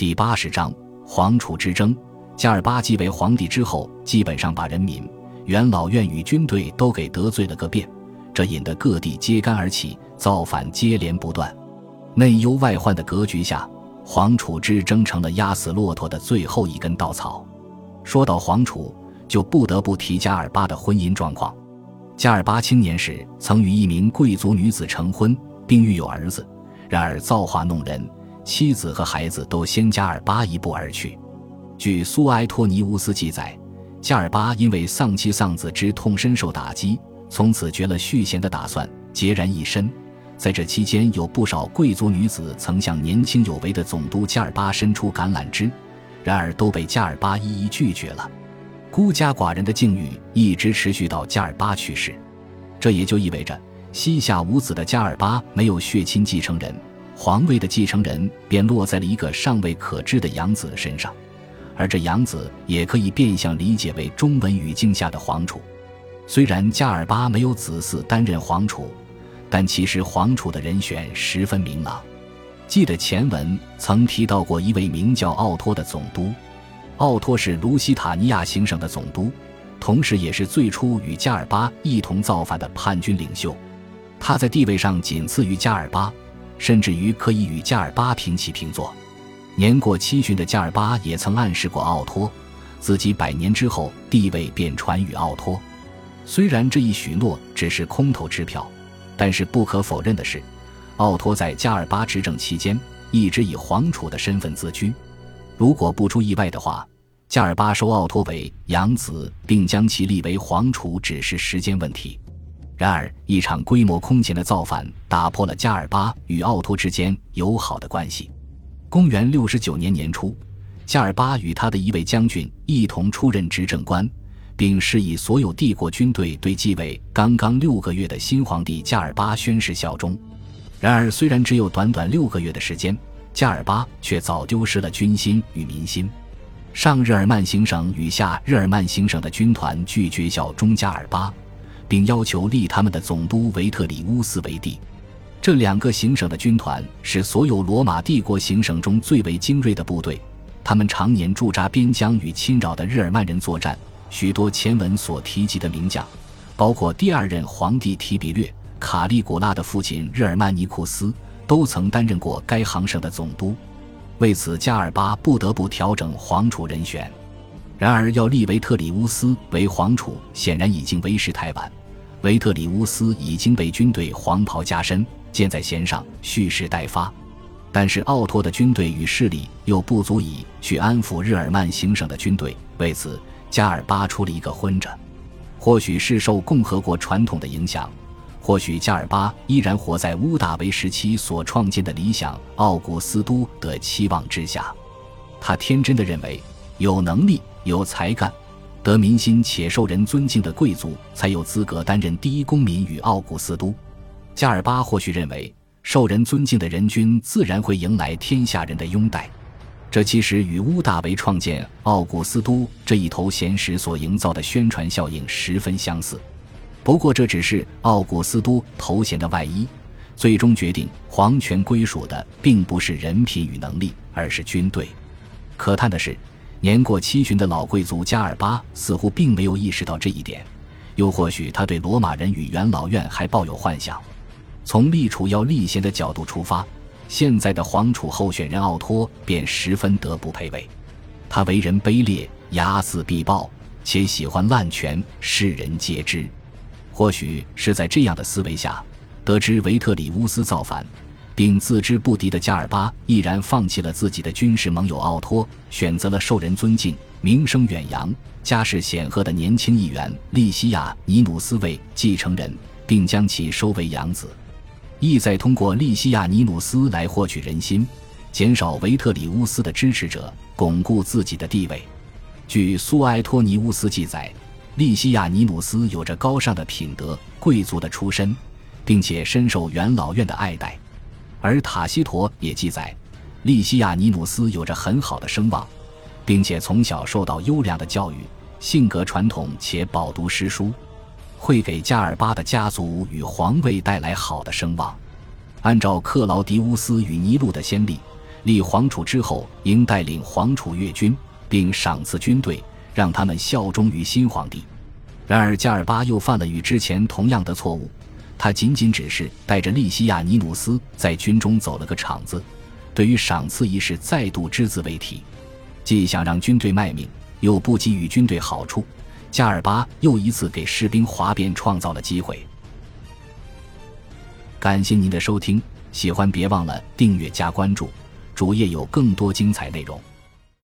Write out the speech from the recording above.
第八十章皇储之争。加尔巴继位皇帝之后，基本上把人民、元老院与军队都给得罪了个遍，这引得各地揭竿而起，造反接连不断。内忧外患的格局下，皇储之争成了压死骆驼的最后一根稻草。说到皇储，就不得不提加尔巴的婚姻状况。加尔巴青年时曾与一名贵族女子成婚，并育有儿子，然而造化弄人。妻子和孩子都先加尔巴一步而去。据苏埃托尼乌斯记载，加尔巴因为丧妻丧子之痛深受打击，从此绝了续弦的打算，孑然一身。在这期间，有不少贵族女子曾向年轻有为的总督加尔巴伸出橄榄枝，然而都被加尔巴一一拒绝了。孤家寡人的境遇一直持续到加尔巴去世。这也就意味着，膝下无子的加尔巴没有血亲继承人。皇位的继承人便落在了一个尚未可知的养子身上，而这养子也可以变相理解为中文语境下的皇储。虽然加尔巴没有子嗣担任皇储，但其实皇储的人选十分明朗。记得前文曾提到过一位名叫奥托的总督，奥托是卢西塔尼亚行省的总督，同时也是最初与加尔巴一同造反的叛军领袖。他在地位上仅次于加尔巴。甚至于可以与加尔巴平起平坐。年过七旬的加尔巴也曾暗示过奥托，自己百年之后地位便传与奥托。虽然这一许诺只是空头支票，但是不可否认的是，奥托在加尔巴执政期间一直以皇储的身份自居。如果不出意外的话，加尔巴收奥托为养子，并将其立为皇储，只是时间问题。然而，一场规模空前的造反打破了加尔巴与奥托之间友好的关系。公元六十九年年初，加尔巴与他的一位将军一同出任执政官，并示意所有帝国军队对继位刚刚六个月的新皇帝加尔巴宣誓效忠。然而，虽然只有短短六个月的时间，加尔巴却早丢失了军心与民心。上日耳曼行省与下日耳曼行省的军团拒绝效忠加尔巴。并要求立他们的总督维特里乌斯为帝。这两个行省的军团是所有罗马帝国行省中最为精锐的部队，他们常年驻扎边疆与侵扰的日耳曼人作战。许多前文所提及的名将，包括第二任皇帝提比略、卡利古拉的父亲日耳曼尼库斯，都曾担任过该行省的总督。为此，加尔巴不得不调整皇储人选。然而，要立维特里乌斯为皇储，显然已经为时太晚。维特里乌斯已经被军队黄袍加身，箭在弦上，蓄势待发。但是奥托的军队与势力又不足以去安抚日耳曼行省的军队，为此加尔巴出了一个昏着。或许是受共和国传统的影响，或许加尔巴依然活在乌大维时期所创建的理想奥古斯都的期望之下。他天真的认为，有能力、有才干。得民心且受人尊敬的贵族才有资格担任第一公民与奥古斯都。加尔巴或许认为，受人尊敬的人君自然会迎来天下人的拥戴。这其实与乌大维创建奥古斯都这一头衔时所营造的宣传效应十分相似。不过，这只是奥古斯都头衔的外衣，最终决定皇权归属的并不是人品与能力，而是军队。可叹的是。年过七旬的老贵族加尔巴似乎并没有意识到这一点，又或许他对罗马人与元老院还抱有幻想。从立储要立贤的角度出发，现在的皇储候选人奥托便十分德不配位。他为人卑劣，睚眦必报，且喜欢滥权，世人皆知。或许是在这样的思维下，得知维特里乌斯造反。并自知不敌的加尔巴毅然放弃了自己的军事盟友奥托，选择了受人尊敬、名声远扬、家世显赫的年轻议员利西亚尼努斯为继承人，并将其收为养子，意在通过利西亚尼努斯来获取人心，减少维特里乌斯的支持者，巩固自己的地位。据苏埃托尼乌斯记载，利西亚尼努斯有着高尚的品德、贵族的出身，并且深受元老院的爱戴。而塔西佗也记载，利西亚尼努斯有着很好的声望，并且从小受到优良的教育，性格传统且饱读诗书，会给加尔巴的家族与皇位带来好的声望。按照克劳迪乌斯与尼禄的先例，立皇储之后，应带领皇储阅军，并赏赐军队，让他们效忠于新皇帝。然而，加尔巴又犯了与之前同样的错误，他仅仅只是带着利西亚尼努斯在军中走了个场子，对于赏赐一事再度只字未提。既想让军队卖命，又不给予军队好处，加尔巴又一次给士兵哗变创造了机会。感谢您的收听，喜欢别忘了订阅加关注，主页有更多精彩内容。